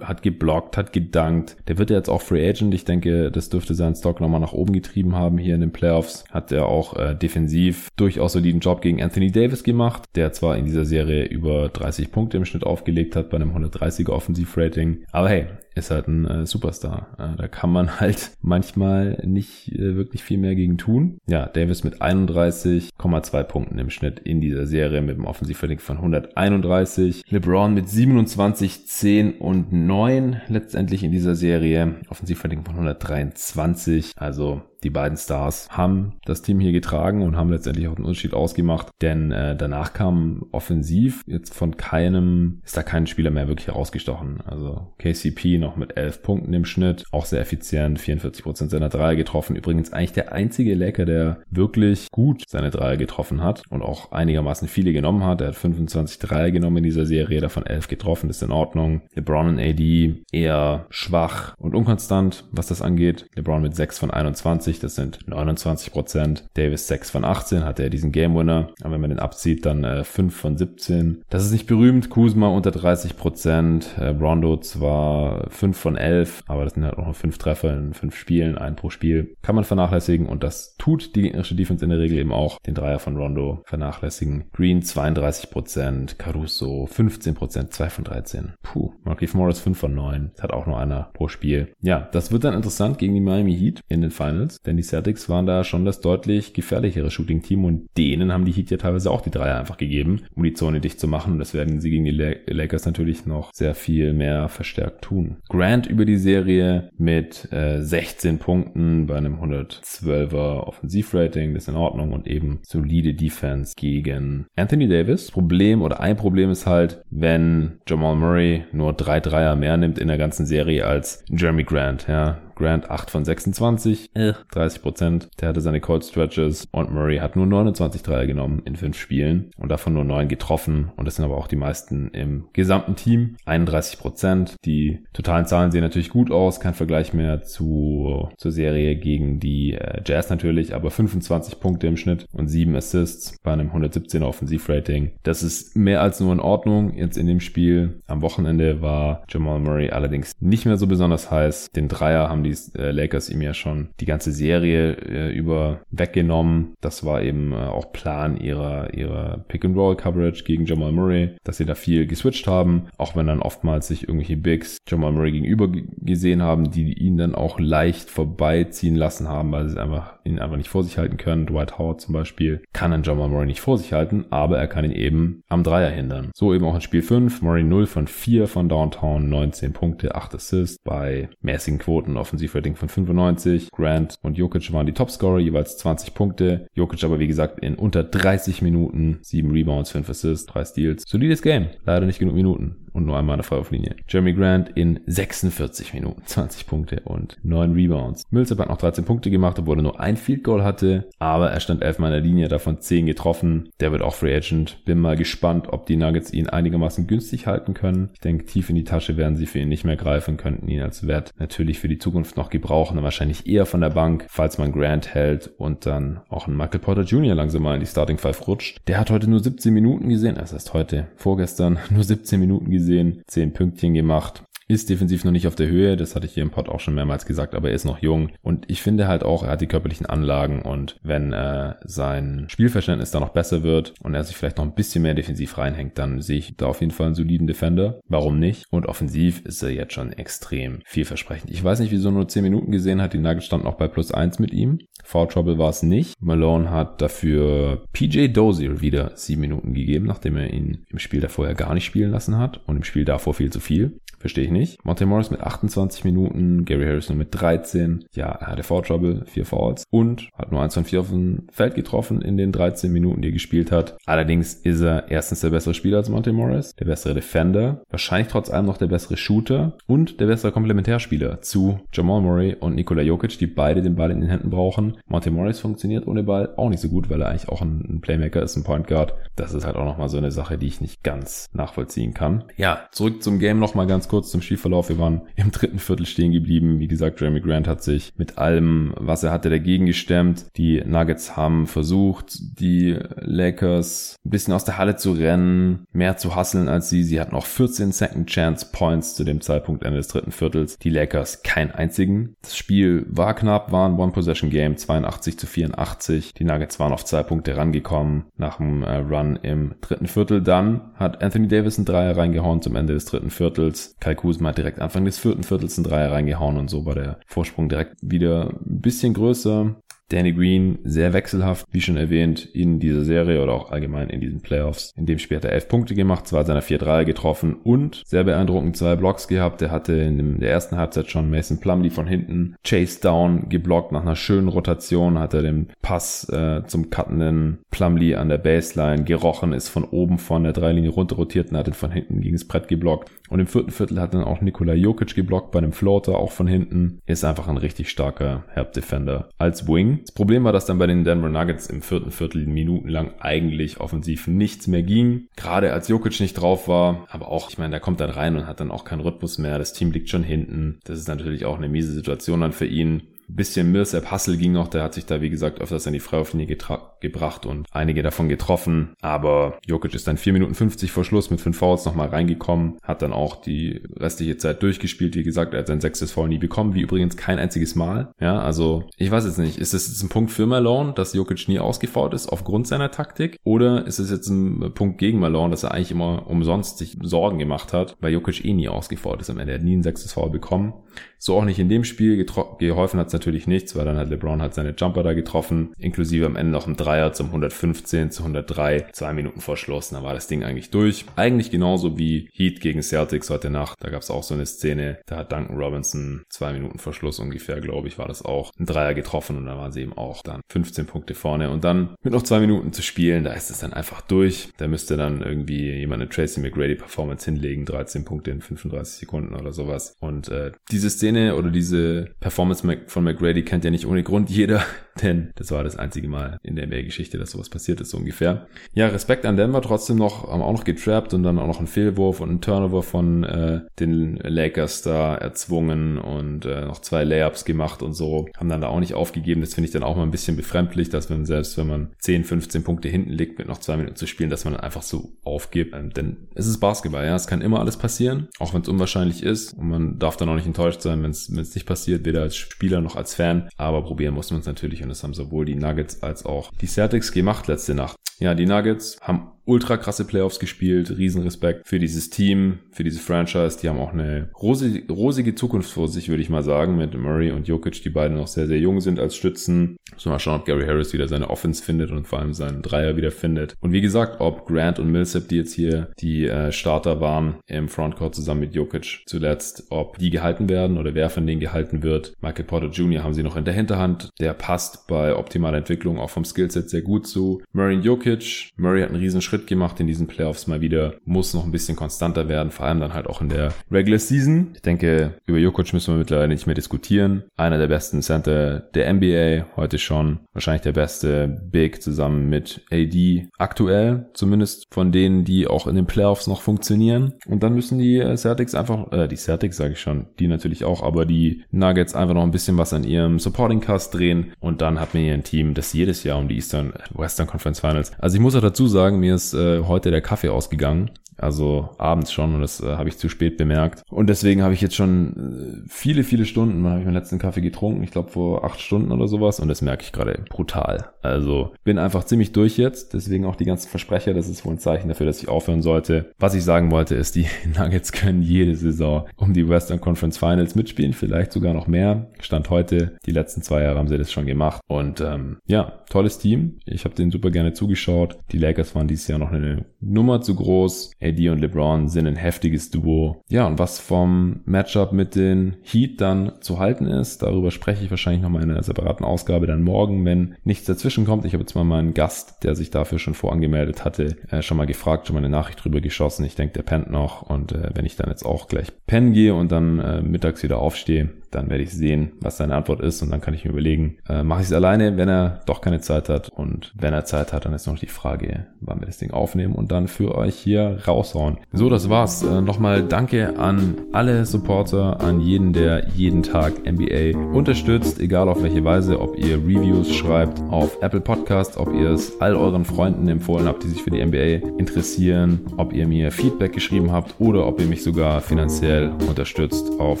S1: hat geblockt, hat gedankt. Der wird ja jetzt auch Free Agent. Ich denke, das dürfte seinen Stock nochmal nach oben getrieben haben hier in den Playoffs. Hat er auch äh, defensiv durchaus soliden Job gegen Anthony Davis gemacht, der zwar in dieser Serie über 30 Punkte im Schnitt aufgelegt hat bei einem 130er Offensivrating. Aber hey, ist halt ein äh, Superstar. Äh, da kann man halt manchmal nicht äh, wirklich viel mehr gegen tun. Ja, Davis mit 31,2 Punkten im Schnitt in dieser Serie mit einem Offensivrating von 131. LeBron mit 27, 10 und 9 letztendlich in dieser Serie. Offensivrating von 123. Also die beiden Stars haben das Team hier getragen und haben letztendlich auch den Unterschied ausgemacht, denn äh, danach kam offensiv jetzt von keinem, ist da kein Spieler mehr wirklich herausgestochen. Also KCP noch mit 11 Punkten im Schnitt, auch sehr effizient, 44% seiner Dreier getroffen. Übrigens eigentlich der einzige Laker, der wirklich gut seine Dreier getroffen hat und auch einigermaßen viele genommen hat. Er hat 25 Dreier genommen in dieser Serie, davon 11 getroffen, ist in Ordnung. LeBron und AD eher schwach und unkonstant, was das angeht. LeBron mit 6 von 21 20, das sind 29 Prozent. Davis 6 von 18 hat er diesen Game Winner. Aber wenn man den abzieht, dann äh, 5 von 17. Das ist nicht berühmt. Kuzma unter 30 Prozent. Äh, Rondo zwar 5 von 11, aber das sind halt auch nur 5 Treffer in 5 Spielen, ein pro Spiel. Kann man vernachlässigen und das tut die gegnerische Defense in der Regel eben auch. Den Dreier von Rondo vernachlässigen. Green 32 Prozent, Caruso 15 Prozent, 2 von 13. Puh. Marquise Morris 5 von 9. Das hat auch nur einer pro Spiel. Ja, das wird dann interessant gegen die Miami Heat in den Finals. Denn die Celtics waren da schon das deutlich gefährlichere Shooting-Team und denen haben die Heat ja teilweise auch die Dreier einfach gegeben, um die Zone dicht zu machen. Und das werden sie gegen die Lakers natürlich noch sehr viel mehr verstärkt tun. Grant über die Serie mit äh, 16 Punkten bei einem 112er Offensivrating, das ist in Ordnung und eben solide Defense gegen Anthony Davis. Problem oder ein Problem ist halt, wenn Jamal Murray nur drei Dreier mehr nimmt in der ganzen Serie als Jeremy Grant. Ja, Grant 8 von 26, äh, 30 Prozent. Der hatte seine Cold Stretches und Murray hat nur 29 Dreier genommen in fünf Spielen und davon nur neun getroffen. Und das sind aber auch die meisten im gesamten Team. 31 Prozent. Die totalen Zahlen sehen natürlich gut aus. Kein Vergleich mehr zu, zur Serie gegen die äh, Jazz natürlich, aber 25 Punkte im Schnitt und 7 Assists bei einem 117er Offensivrating. Das ist mehr als nur in Ordnung jetzt in dem Spiel. Am Wochenende war Jamal Murray allerdings nicht mehr so besonders heiß. Den Dreier haben die äh, Lakers ihm ja schon die ganze Serie äh, über weggenommen. Das war eben äh, auch Plan ihrer, ihrer Pick-and-Roll-Coverage gegen Jamal Murray, dass sie da viel geswitcht haben, auch wenn dann oftmals sich irgendwelche Bigs Jamal Murray gegenüber gesehen haben, die ihn dann auch leicht vorbeiziehen lassen haben, weil sie einfach, ihn einfach nicht vor sich halten können. Dwight Howard zum Beispiel kann dann Jamal Murray nicht vor sich halten, aber er kann ihn eben am Dreier hindern. So eben auch in Spiel 5, Murray 0 von 4 von Downtown, 19 Punkte, 8 Assists bei mäßigen Quoten auf Offensivrating von 95. Grant und Jokic waren die Topscorer, jeweils 20 Punkte. Jokic aber wie gesagt in unter 30 Minuten, 7 Rebounds, 5 Assists, 3 Steals. Solides Game. Leider nicht genug Minuten und nur einmal eine Freiwurflinie. Jeremy Grant in 46 Minuten, 20 Punkte und 9 Rebounds. Millsap hat noch 13 Punkte gemacht, obwohl er nur ein Field Goal hatte, aber er stand 11 Mal in der Linie, davon 10 getroffen. Der wird auch Free Agent. Bin mal gespannt, ob die Nuggets ihn einigermaßen günstig halten können. Ich denke, tief in die Tasche werden sie für ihn nicht mehr greifen, könnten ihn als Wert natürlich für die Zukunft noch gebrauchen, wahrscheinlich eher von der Bank, falls man Grant hält und dann auch ein Michael Porter Jr. langsam mal in die Starting Five rutscht. Der hat heute nur 17 Minuten gesehen, das heißt heute, vorgestern nur 17 Minuten gesehen, 10 Pünktchen gemacht. Ist defensiv noch nicht auf der Höhe, das hatte ich hier im Pod auch schon mehrmals gesagt, aber er ist noch jung. Und ich finde halt auch, er hat die körperlichen Anlagen und wenn äh, sein Spielverständnis da noch besser wird und er sich vielleicht noch ein bisschen mehr defensiv reinhängt, dann sehe ich da auf jeden Fall einen soliden Defender. Warum nicht? Und offensiv ist er jetzt schon extrem vielversprechend. Ich weiß nicht, wieso nur 10 Minuten gesehen hat. Die Nuggets standen auch bei plus 1 mit ihm. Foul Trouble war es nicht. Malone hat dafür PJ Dozier wieder 7 Minuten gegeben, nachdem er ihn im Spiel davor ja gar nicht spielen lassen hat und im Spiel davor viel zu viel. Verstehe ich nicht. Monte Morris mit 28 Minuten, Gary Harris nur mit 13. Ja, er hatte Foul Trouble, vier Fouls und hat nur 1 von 4 auf dem Feld getroffen in den 13 Minuten, die er gespielt hat. Allerdings ist er erstens der bessere Spieler als Monte Morris, der bessere Defender, wahrscheinlich trotz allem noch der bessere Shooter und der bessere Komplementärspieler zu Jamal Murray und Nikola Jokic, die beide den Ball in den Händen brauchen. Monte Morris funktioniert ohne Ball auch nicht so gut, weil er eigentlich auch ein Playmaker ist, ein Point Guard. Das ist halt auch nochmal so eine Sache, die ich nicht ganz nachvollziehen kann. Ja, zurück zum Game nochmal ganz kurz kurz zum Spielverlauf. Wir waren im dritten Viertel stehen geblieben. Wie gesagt, Jeremy Grant hat sich mit allem, was er hatte, dagegen gestemmt. Die Nuggets haben versucht, die Lakers ein bisschen aus der Halle zu rennen, mehr zu hasseln als sie. Sie hatten auch 14 Second Chance Points zu dem Zeitpunkt Ende des dritten Viertels. Die Lakers keinen einzigen. Das Spiel war knapp, war ein One-Possession-Game, 82 zu 84. Die Nuggets waren auf zwei Punkte rangekommen nach dem äh, Run im dritten Viertel. Dann hat Anthony Davis einen Dreier reingehauen zum Ende des dritten Viertels. Kai Kuzma hat direkt Anfang des vierten Viertels einen Dreier reingehauen und so war der Vorsprung direkt wieder ein bisschen größer. Danny Green sehr wechselhaft, wie schon erwähnt, in dieser Serie oder auch allgemein in diesen Playoffs. In dem Spiel hat er elf Punkte gemacht, zwei seiner vier Dreier getroffen und sehr beeindruckend zwei Blocks gehabt. Er hatte in der ersten Halbzeit schon Mason Plumlee von hinten Chase Down geblockt. Nach einer schönen Rotation hat er den Pass äh, zum cuttenden Plumlee an der Baseline gerochen, ist von oben von der Dreilinie runter rotiert und hat ihn von hinten gegen das Brett geblockt. Und im vierten Viertel hat dann auch Nikola Jokic geblockt bei einem Floater, auch von hinten. Ist einfach ein richtig starker Help Defender als Wing. Das Problem war, dass dann bei den Denver Nuggets im vierten Viertel minutenlang eigentlich offensiv nichts mehr ging. Gerade als Jokic nicht drauf war, aber auch, ich meine, der kommt dann rein und hat dann auch keinen Rhythmus mehr. Das Team liegt schon hinten. Das ist natürlich auch eine miese Situation dann für ihn bisschen Millsap Hustle ging noch, der hat sich da wie gesagt öfters an die Freiwurflinie gebracht und einige davon getroffen, aber Jokic ist dann 4 Minuten 50 vor Schluss mit 5 Fouls nochmal reingekommen, hat dann auch die restliche Zeit durchgespielt, wie gesagt, er hat sein sechstes Foul nie bekommen, wie übrigens kein einziges Mal, ja, also ich weiß jetzt nicht, ist das jetzt ein Punkt für Malone, dass Jokic nie ausgefault ist aufgrund seiner Taktik? Oder ist es jetzt ein Punkt gegen Malone, dass er eigentlich immer umsonst sich Sorgen gemacht hat, weil Jokic eh nie ausgefault ist am Ende, er hat nie ein sechstes Foul bekommen, so auch nicht in dem Spiel, geholfen hat natürlich nichts, weil dann hat LeBron halt seine Jumper da getroffen, inklusive am Ende noch ein Dreier zum 115 zu 103, zwei Minuten vor Schluss, dann war das Ding eigentlich durch. Eigentlich genauso wie Heat gegen Celtics heute Nacht, da gab es auch so eine Szene, da hat Duncan Robinson zwei Minuten vor Schluss ungefähr, glaube ich, war das auch, ein Dreier getroffen und dann waren sie eben auch dann 15 Punkte vorne und dann mit noch zwei Minuten zu spielen, da ist es dann einfach durch. Da müsste dann irgendwie jemand eine Tracy McGrady Performance hinlegen, 13 Punkte in 35 Sekunden oder sowas. Und äh, diese Szene oder diese Performance von McGrady kennt ja nicht ohne Grund jeder, denn das war das einzige Mal in der NBA-Geschichte, dass sowas passiert ist, so ungefähr. Ja, Respekt an Denver trotzdem noch, haben auch noch getrappt und dann auch noch einen Fehlwurf und einen Turnover von äh, den Lakers da erzwungen und äh, noch zwei Layups gemacht und so. Haben dann da auch nicht aufgegeben. Das finde ich dann auch mal ein bisschen befremdlich, dass man selbst, wenn man 10, 15 Punkte hinten liegt, mit noch zwei Minuten zu spielen, dass man dann einfach so aufgibt. Ähm, denn es ist Basketball, ja. Es kann immer alles passieren, auch wenn es unwahrscheinlich ist. Und man darf dann auch nicht enttäuscht sein, wenn es nicht passiert, weder als Spieler noch als Fan. Aber probieren muss man es natürlich und das haben sowohl die Nuggets als auch die Celtics gemacht letzte Nacht. Ja, die Nuggets haben ultra krasse Playoffs gespielt. Riesenrespekt für dieses Team, für diese Franchise. Die haben auch eine rosige, rosige Zukunft vor sich, würde ich mal sagen, mit Murray und Jokic, die beide noch sehr, sehr jung sind als Stützen. Müssen wir mal schauen, ob Gary Harris wieder seine Offense findet und vor allem seinen Dreier wieder findet. Und wie gesagt, ob Grant und Millsap, die jetzt hier die äh, Starter waren im Frontcourt zusammen mit Jokic zuletzt, ob die gehalten werden oder wer von denen gehalten wird. Michael Porter Jr. haben sie noch in der Hinterhand. Der passt bei optimaler Entwicklung auch vom Skillset sehr gut zu Murray und Jokic. Murray hat einen riesen Schritt gemacht in diesen Playoffs mal wieder. Muss noch ein bisschen konstanter werden, vor allem dann halt auch in der Regular Season. Ich denke, über Jokic müssen wir mittlerweile nicht mehr diskutieren. Einer der besten Center der NBA, heute schon. Wahrscheinlich der beste Big zusammen mit AD. Aktuell, zumindest von denen, die auch in den Playoffs noch funktionieren. Und dann müssen die Celtics einfach, äh, die Celtics sage ich schon, die natürlich auch, aber die Nuggets einfach noch ein bisschen was an ihrem Supporting Cast drehen. Und dann hat man hier ein Team, das jedes Jahr um die Eastern, Western Conference Finals. Also ich muss auch dazu sagen, mir ist äh, heute der Kaffee ausgegangen also abends schon und das äh, habe ich zu spät bemerkt. Und deswegen habe ich jetzt schon äh, viele, viele Stunden, habe ich meinen letzten Kaffee getrunken, ich glaube vor acht Stunden oder sowas und das merke ich gerade brutal. Also bin einfach ziemlich durch jetzt, deswegen auch die ganzen Versprecher, das ist wohl ein Zeichen dafür, dass ich aufhören sollte. Was ich sagen wollte ist, die Nuggets können jede Saison um die Western Conference Finals mitspielen, vielleicht sogar noch mehr. Stand heute, die letzten zwei Jahre haben sie das schon gemacht und ähm, ja, tolles Team. Ich habe denen super gerne zugeschaut. Die Lakers waren dieses Jahr noch eine Nummer zu groß. AD und LeBron sind ein heftiges Duo. Ja, und was vom Matchup mit den Heat dann zu halten ist, darüber spreche ich wahrscheinlich nochmal in einer separaten Ausgabe dann morgen, wenn nichts dazwischen kommt. Ich habe jetzt mal meinen Gast, der sich dafür schon vorangemeldet hatte, äh, schon mal gefragt, schon mal eine Nachricht drüber geschossen. Ich denke, der pennt noch. Und äh, wenn ich dann jetzt auch gleich pennen gehe und dann äh, mittags wieder aufstehe, dann werde ich sehen, was seine Antwort ist und dann kann ich mir überlegen, äh, mache ich es alleine, wenn er doch keine Zeit hat und wenn er Zeit hat, dann ist noch die Frage, wann wir das Ding aufnehmen und dann für euch hier raushauen. So, das war's. Äh, Nochmal danke an alle Supporter, an jeden, der jeden Tag NBA unterstützt, egal auf welche Weise, ob ihr Reviews schreibt auf Apple Podcast, ob ihr es all euren Freunden empfohlen habt, die sich für die NBA interessieren, ob ihr mir Feedback geschrieben habt oder ob ihr mich sogar finanziell unterstützt auf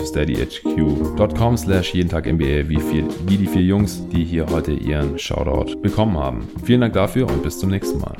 S1: SteadyHQ youtube.com slash jeden Tag NBA, wie, wie die vier Jungs, die hier heute ihren Shoutout bekommen haben. Vielen Dank dafür und bis zum nächsten Mal.